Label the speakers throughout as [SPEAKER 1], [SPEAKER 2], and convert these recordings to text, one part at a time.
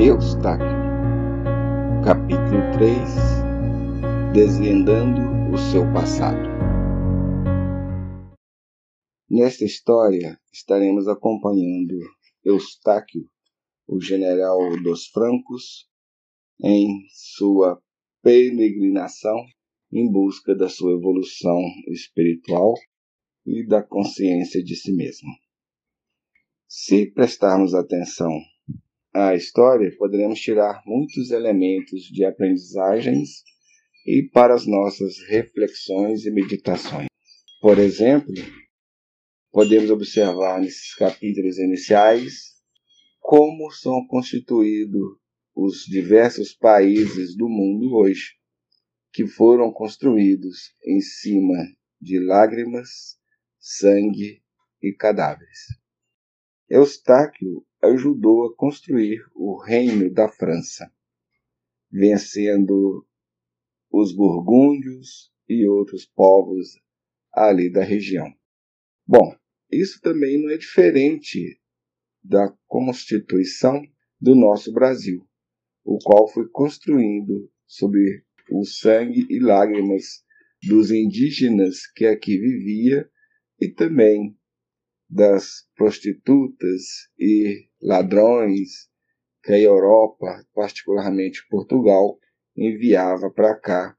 [SPEAKER 1] Eustáquio, capítulo 3 Desvendando o seu passado. Nesta história estaremos acompanhando Eustáquio, o general dos francos, em sua peregrinação em busca da sua evolução espiritual e da consciência de si mesmo. Se prestarmos atenção à história, poderemos tirar muitos elementos de aprendizagens e para as nossas reflexões e meditações. Por exemplo, podemos observar nesses capítulos iniciais como são constituídos os diversos países do mundo hoje, que foram construídos em cima de lágrimas, sangue e cadáveres. Eustáquio ajudou a construir o reino da França, vencendo os burgúndios e outros povos ali da região. Bom, isso também não é diferente da Constituição do nosso Brasil, o qual foi construído sobre o sangue e lágrimas dos indígenas que aqui vivia e também das prostitutas e ladrões que a Europa, particularmente Portugal, enviava para cá,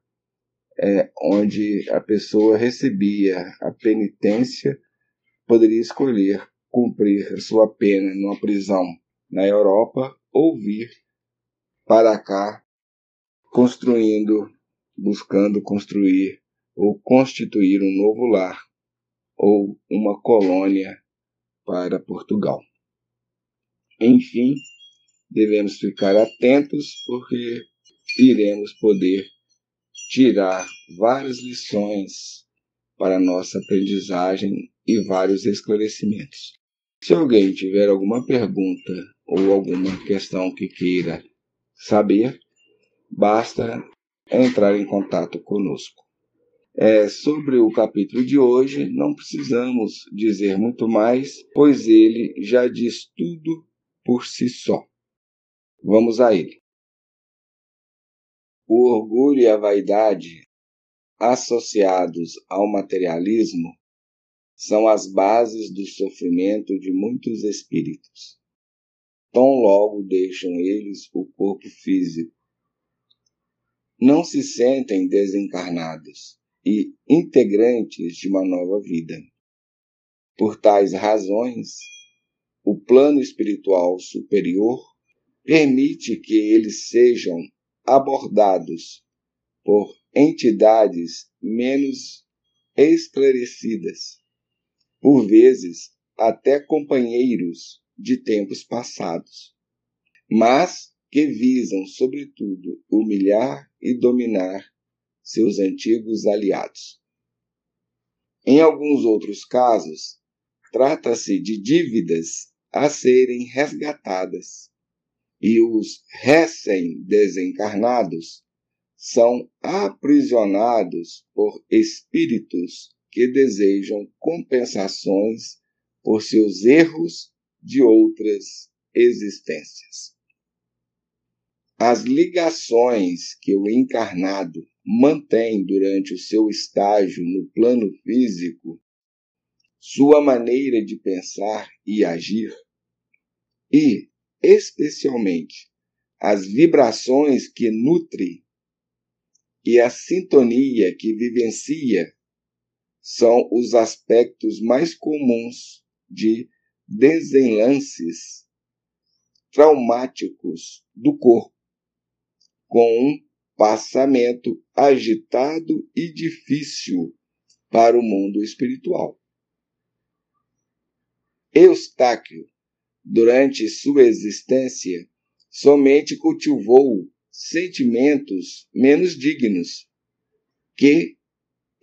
[SPEAKER 1] é, onde a pessoa recebia a penitência, poderia escolher cumprir sua pena numa prisão na Europa ou vir para cá construindo, buscando construir ou constituir um novo lar ou uma colônia para Portugal. Enfim, devemos ficar atentos porque iremos poder tirar várias lições para nossa aprendizagem e vários esclarecimentos. Se alguém tiver alguma pergunta ou alguma questão que queira saber, basta entrar em contato conosco. É, sobre o capítulo de hoje, não precisamos dizer muito mais, pois ele já diz tudo por si só. Vamos a ele. O orgulho e a vaidade, associados ao materialismo, são as bases do sofrimento de muitos espíritos. Tão logo deixam eles o corpo físico. Não se sentem desencarnados e integrantes de uma nova vida. Por tais razões, o plano espiritual superior permite que eles sejam abordados por entidades menos esclarecidas, por vezes até companheiros de tempos passados, mas que visam, sobretudo, humilhar e dominar seus antigos aliados. Em alguns outros casos, trata-se de dívidas a serem resgatadas, e os recém-desencarnados são aprisionados por espíritos que desejam compensações por seus erros de outras existências. As ligações que o encarnado mantém durante o seu estágio no plano físico, sua maneira de pensar e agir, e, especialmente, as vibrações que nutre e a sintonia que vivencia são os aspectos mais comuns de desenlaces traumáticos do corpo, com um passamento agitado e difícil para o mundo espiritual. Eustáquio, durante sua existência, somente cultivou sentimentos menos dignos, que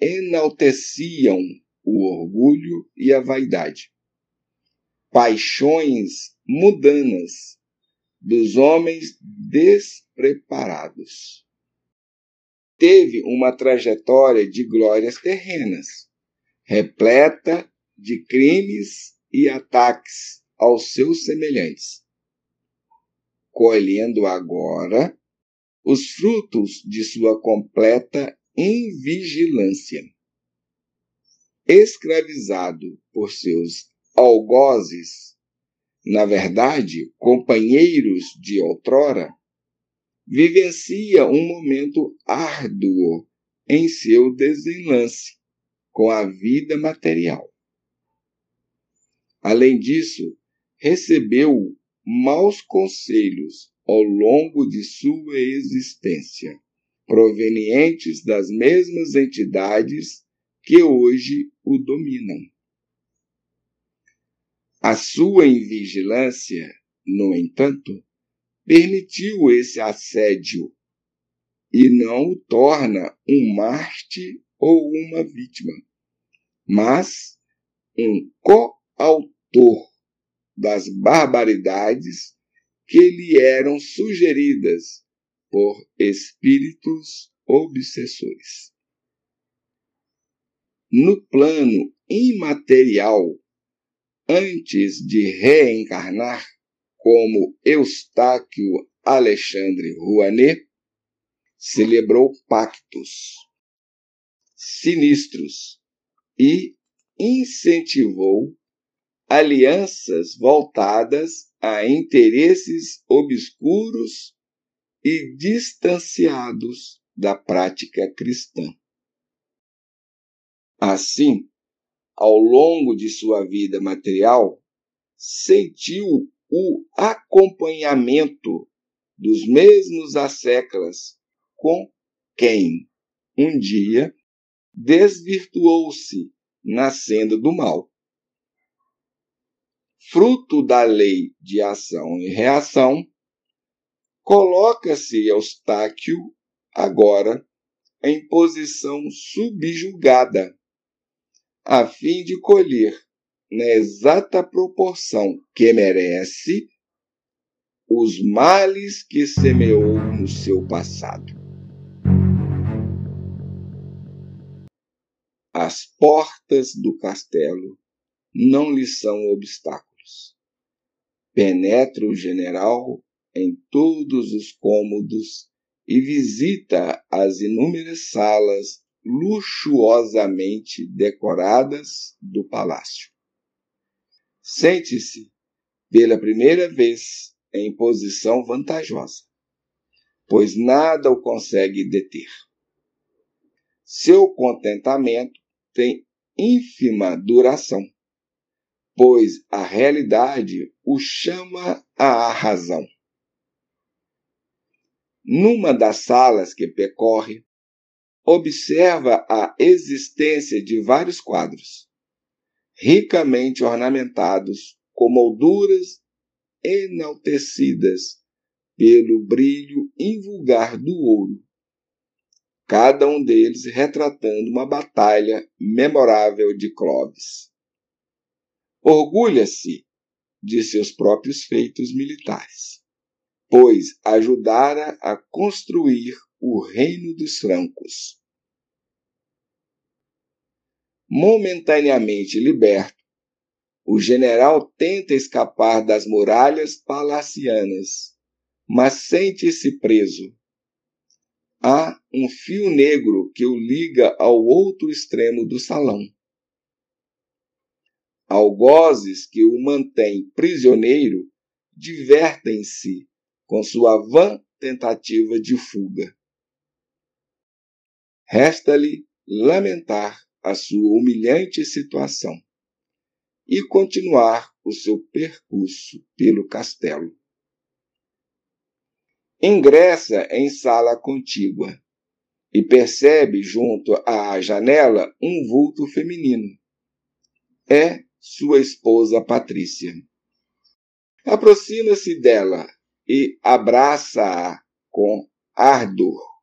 [SPEAKER 1] enalteciam o orgulho e a vaidade. Paixões mudanas dos homens despreparados teve uma trajetória de glórias terrenas, repleta de crimes e ataques aos seus semelhantes. colhendo agora os frutos de sua completa invigilância. Escravizado por seus algozes, na verdade, companheiros de outrora, vivencia um momento árduo em seu desenlace com a vida material. Além disso, recebeu maus conselhos ao longo de sua existência, provenientes das mesmas entidades que hoje o dominam. A sua invigilância, no entanto, permitiu esse assédio e não o torna um Marte ou uma vítima, mas um coautor das barbaridades que lhe eram sugeridas por espíritos obsessores. No plano imaterial, antes de reencarnar como Eustáquio Alexandre Rouanet, celebrou pactos sinistros e incentivou alianças voltadas a interesses obscuros e distanciados da prática cristã. Assim, ao longo de sua vida material, sentiu o acompanhamento dos mesmos asseclas com quem um dia desvirtuou-se na senda do mal. Fruto da lei de ação e reação, coloca-se Eustáquio agora em posição subjugada, a fim de colher, na exata proporção que merece, os males que semeou no seu passado. As portas do castelo não lhe são obstáculos. Penetra o general em todos os cômodos e visita as inúmeras salas luxuosamente decoradas do palácio. Sente-se, pela primeira vez, em posição vantajosa, pois nada o consegue deter. Seu contentamento tem ínfima duração, pois a realidade o chama à razão. Numa das salas que percorre, observa a existência de vários quadros, ricamente ornamentados com molduras enaltecidas pelo brilho invulgar do ouro cada um deles retratando uma batalha memorável de Clovis. Orgulha-se de seus próprios feitos militares, pois ajudara a construir o reino dos francos. Momentaneamente liberto, o general tenta escapar das muralhas palacianas, mas sente-se preso há um fio negro que o liga ao outro extremo do salão. Algozes que o mantém prisioneiro divertem-se com sua vã tentativa de fuga. Resta-lhe lamentar a sua humilhante situação e continuar o seu percurso pelo castelo ingressa em sala contígua e percebe junto à janela um vulto feminino. É sua esposa Patrícia. Aproxima-se dela e abraça-a com ardor.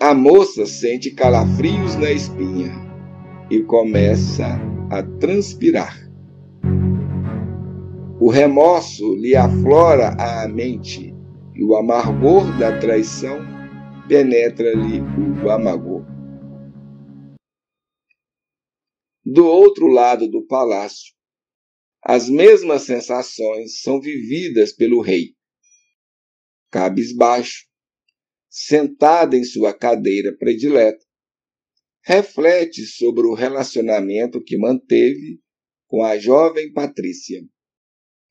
[SPEAKER 1] A moça sente calafrios na espinha e começa a transpirar. O remorso lhe aflora à mente e o amargor da traição penetra-lhe o amargor. Do outro lado do palácio, as mesmas sensações são vividas pelo rei, cabisbaixo, sentada em sua cadeira predileta, reflete sobre o relacionamento que manteve com a jovem Patrícia,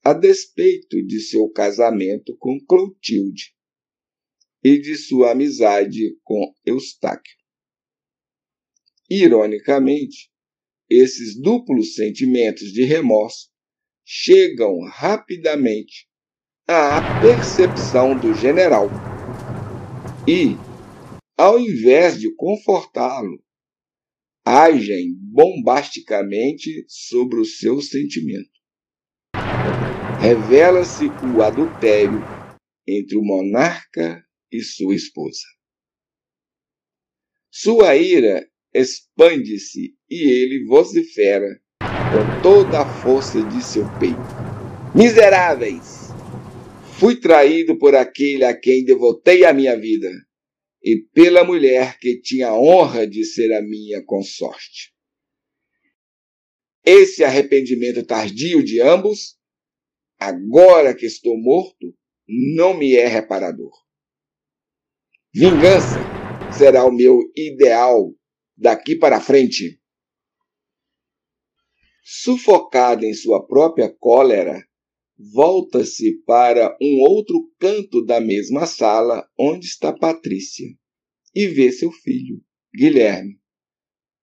[SPEAKER 1] a despeito de seu casamento com Clotilde e de sua amizade com Eustáquio. Ironicamente, esses duplos sentimentos de remorso chegam rapidamente à percepção do general e, ao invés de confortá-lo, agem bombasticamente sobre o seu sentimento. Revela-se o adultério entre o monarca e sua esposa. Sua ira expande-se e ele vocifera com toda a força de seu peito: Miseráveis! Fui traído por aquele a quem devotei a minha vida e pela mulher que tinha a honra de ser a minha consorte. Esse arrependimento tardio de ambos, agora que estou morto, não me é reparador. Vingança será o meu ideal daqui para frente. Sufocada em sua própria cólera, volta-se para um outro canto da mesma sala onde está Patrícia e vê seu filho, Guilherme,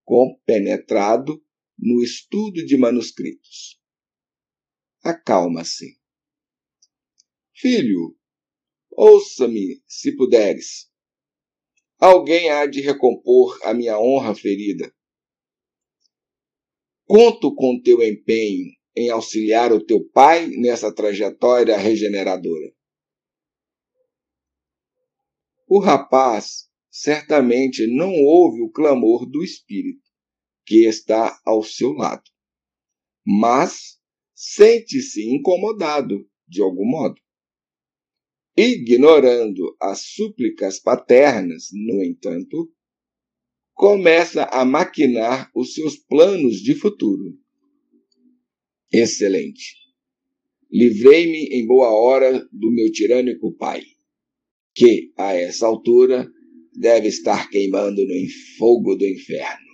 [SPEAKER 1] compenetrado no estudo de manuscritos. Acalma-se. Filho, ouça-me se puderes. Alguém há de recompor a minha honra ferida. Conto com teu empenho em auxiliar o teu pai nessa trajetória regeneradora. O rapaz certamente não ouve o clamor do espírito que está ao seu lado, mas sente-se incomodado de algum modo. Ignorando as súplicas paternas, no entanto, começa a maquinar os seus planos de futuro. Excelente. Livrei-me em boa hora do meu tirânico pai, que, a essa altura, deve estar queimando no fogo do inferno.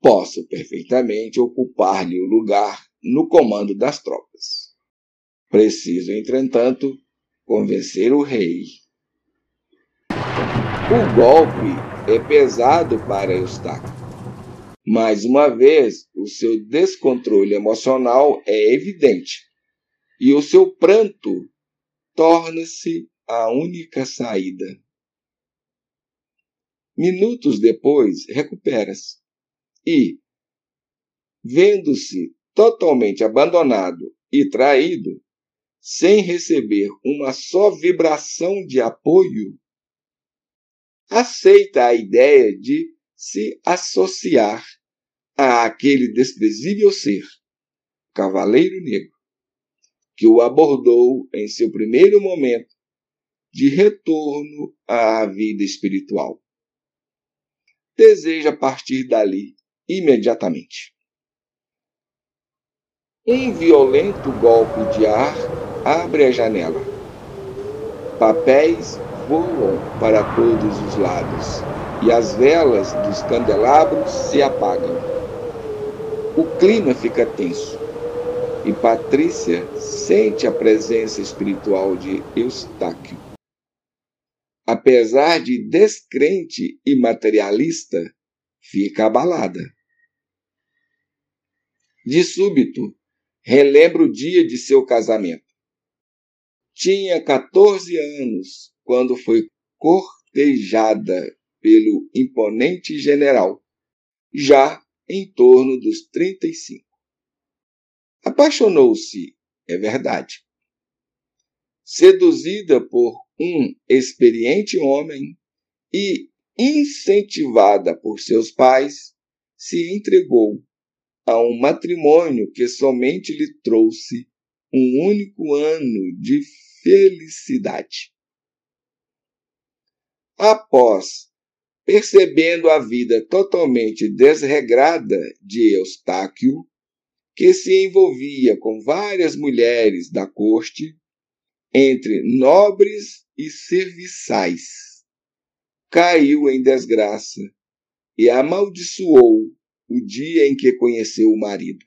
[SPEAKER 1] Posso perfeitamente ocupar-lhe o lugar no comando das tropas. Preciso, entretanto, convencer o rei. O golpe é pesado para Eustáquio. Mais uma vez, o seu descontrole emocional é evidente e o seu pranto torna-se a única saída. Minutos depois, recupera-se e, vendo-se totalmente abandonado e traído, sem receber uma só vibração de apoio, aceita a ideia de se associar a aquele desprezível ser, Cavaleiro Negro, que o abordou em seu primeiro momento de retorno à vida espiritual. Deseja partir dali imediatamente. Um violento golpe de ar abre a janela. Papéis voam para todos os lados e as velas dos candelabros se apagam. O clima fica tenso e Patrícia sente a presença espiritual de Eustáquio. Apesar de descrente e materialista, fica abalada. De súbito, relembra o dia de seu casamento. Tinha 14 anos quando foi cortejada pelo imponente general, já em torno dos 35. Apaixonou-se, é verdade. Seduzida por um experiente homem e incentivada por seus pais, se entregou a um matrimônio que somente lhe trouxe um único ano de felicidade. Após percebendo a vida totalmente desregrada de Eustáquio, que se envolvia com várias mulheres da corte, entre nobres e serviçais, caiu em desgraça e amaldiçoou o dia em que conheceu o marido.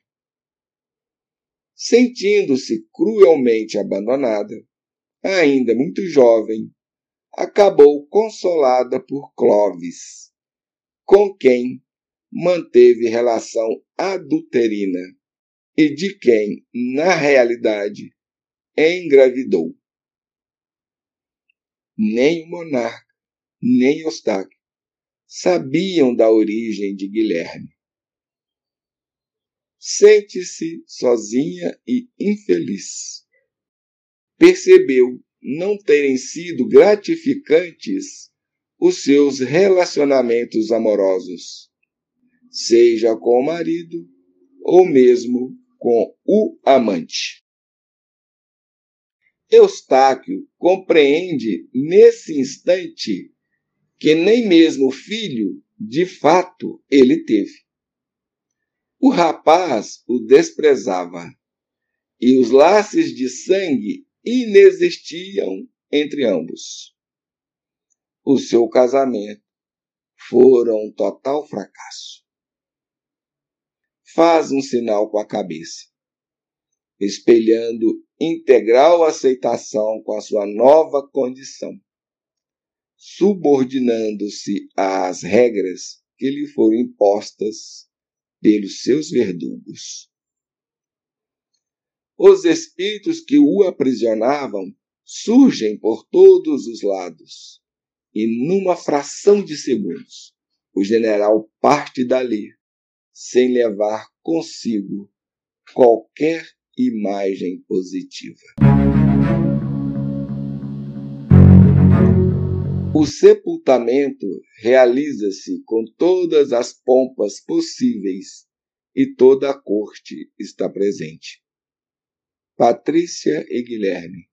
[SPEAKER 1] Sentindo-se cruelmente abandonada, ainda muito jovem, acabou consolada por Clovis, com quem manteve relação adulterina e de quem, na realidade, engravidou. Nem o monarca, nem Eustáquio sabiam da origem de Guilherme. Sente-se sozinha e infeliz. Percebeu não terem sido gratificantes os seus relacionamentos amorosos, seja com o marido ou mesmo com o amante. Eustáquio compreende nesse instante que nem mesmo filho, de fato, ele teve. O rapaz o desprezava, e os laços de sangue inexistiam entre ambos. O seu casamento fora um total fracasso. Faz um sinal com a cabeça, espelhando integral aceitação com a sua nova condição, subordinando-se às regras que lhe foram impostas pelos seus verdugos. Os espíritos que o aprisionavam surgem por todos os lados. E numa fração de segundos, o general parte dali, sem levar consigo qualquer imagem positiva. O sepultamento realiza-se com todas as pompas possíveis e toda a corte está presente. Patrícia e Guilherme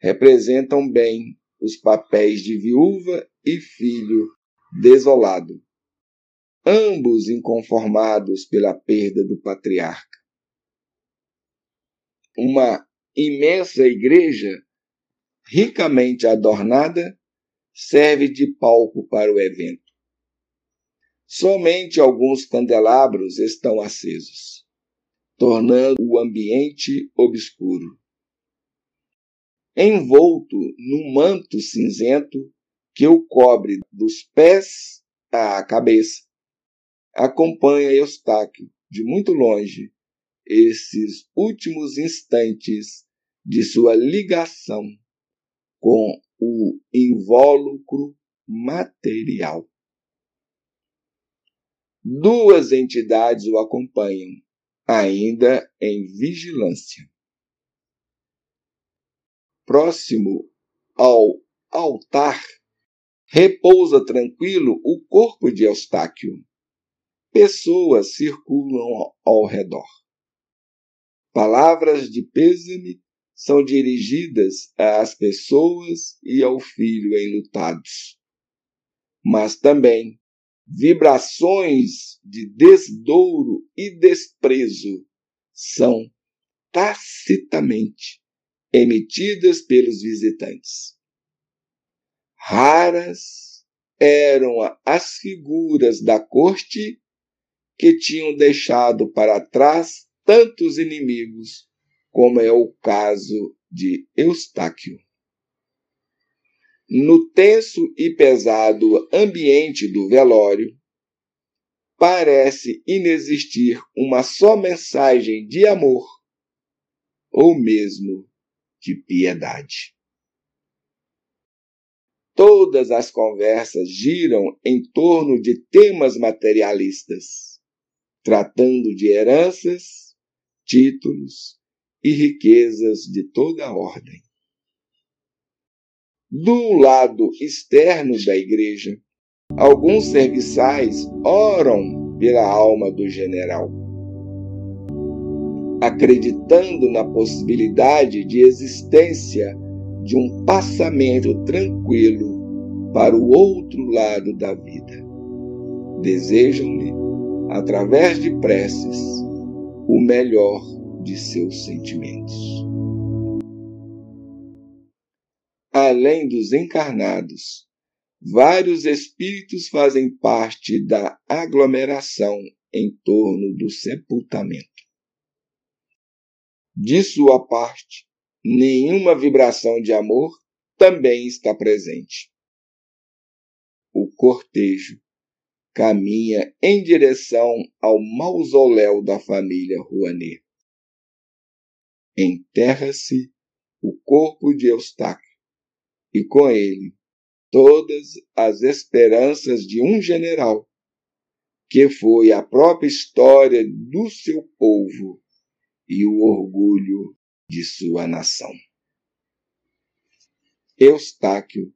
[SPEAKER 1] representam bem os papéis de viúva e filho desolado, ambos inconformados pela perda do patriarca. Uma imensa igreja, ricamente adornada, serve de palco para o evento. Somente alguns candelabros estão acesos tornando o ambiente obscuro. Envolto num manto cinzento que o cobre dos pés à cabeça, acompanha Eustáquio, de muito longe, esses últimos instantes de sua ligação com o invólucro material. Duas entidades o acompanham, ainda em vigilância. Próximo ao altar, repousa tranquilo o corpo de Eustáquio. Pessoas circulam ao redor. Palavras de pêsame são dirigidas às pessoas e ao filho enlutados. Mas também vibrações de desdouro e desprezo são tacitamente emitidas pelos visitantes. Raras eram as figuras da corte que tinham deixado para trás tantos inimigos, como é o caso de Eustáquio. No tenso e pesado ambiente do velório, parece inexistir uma só mensagem de amor ou mesmo de piedade. Todas as conversas giram em torno de temas materialistas, tratando de heranças, títulos e riquezas de toda ordem. Do lado externo da igreja, alguns serviçais oram pela alma do general, acreditando na possibilidade de existência de um passamento tranquilo para o outro lado da vida. Desejam-lhe, através de preces, o melhor de seus sentimentos. Além dos encarnados, vários espíritos fazem parte da aglomeração em torno do sepultamento. De sua parte, nenhuma vibração de amor também está presente. O cortejo caminha em direção ao mausoléu da família Rouanet. Enterra-se o corpo de Eustáquio e com ele todas as esperanças de um general, que foi a própria história do seu povo e o orgulho de sua nação. Eustáquio,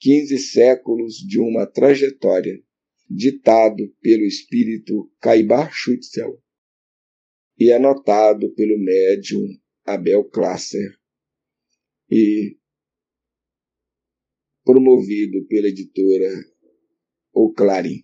[SPEAKER 1] quinze séculos de uma trajetória, ditado pelo espírito Caibar Schutzel e anotado pelo médium Abel Klasser e promovido pela editora O Clarim.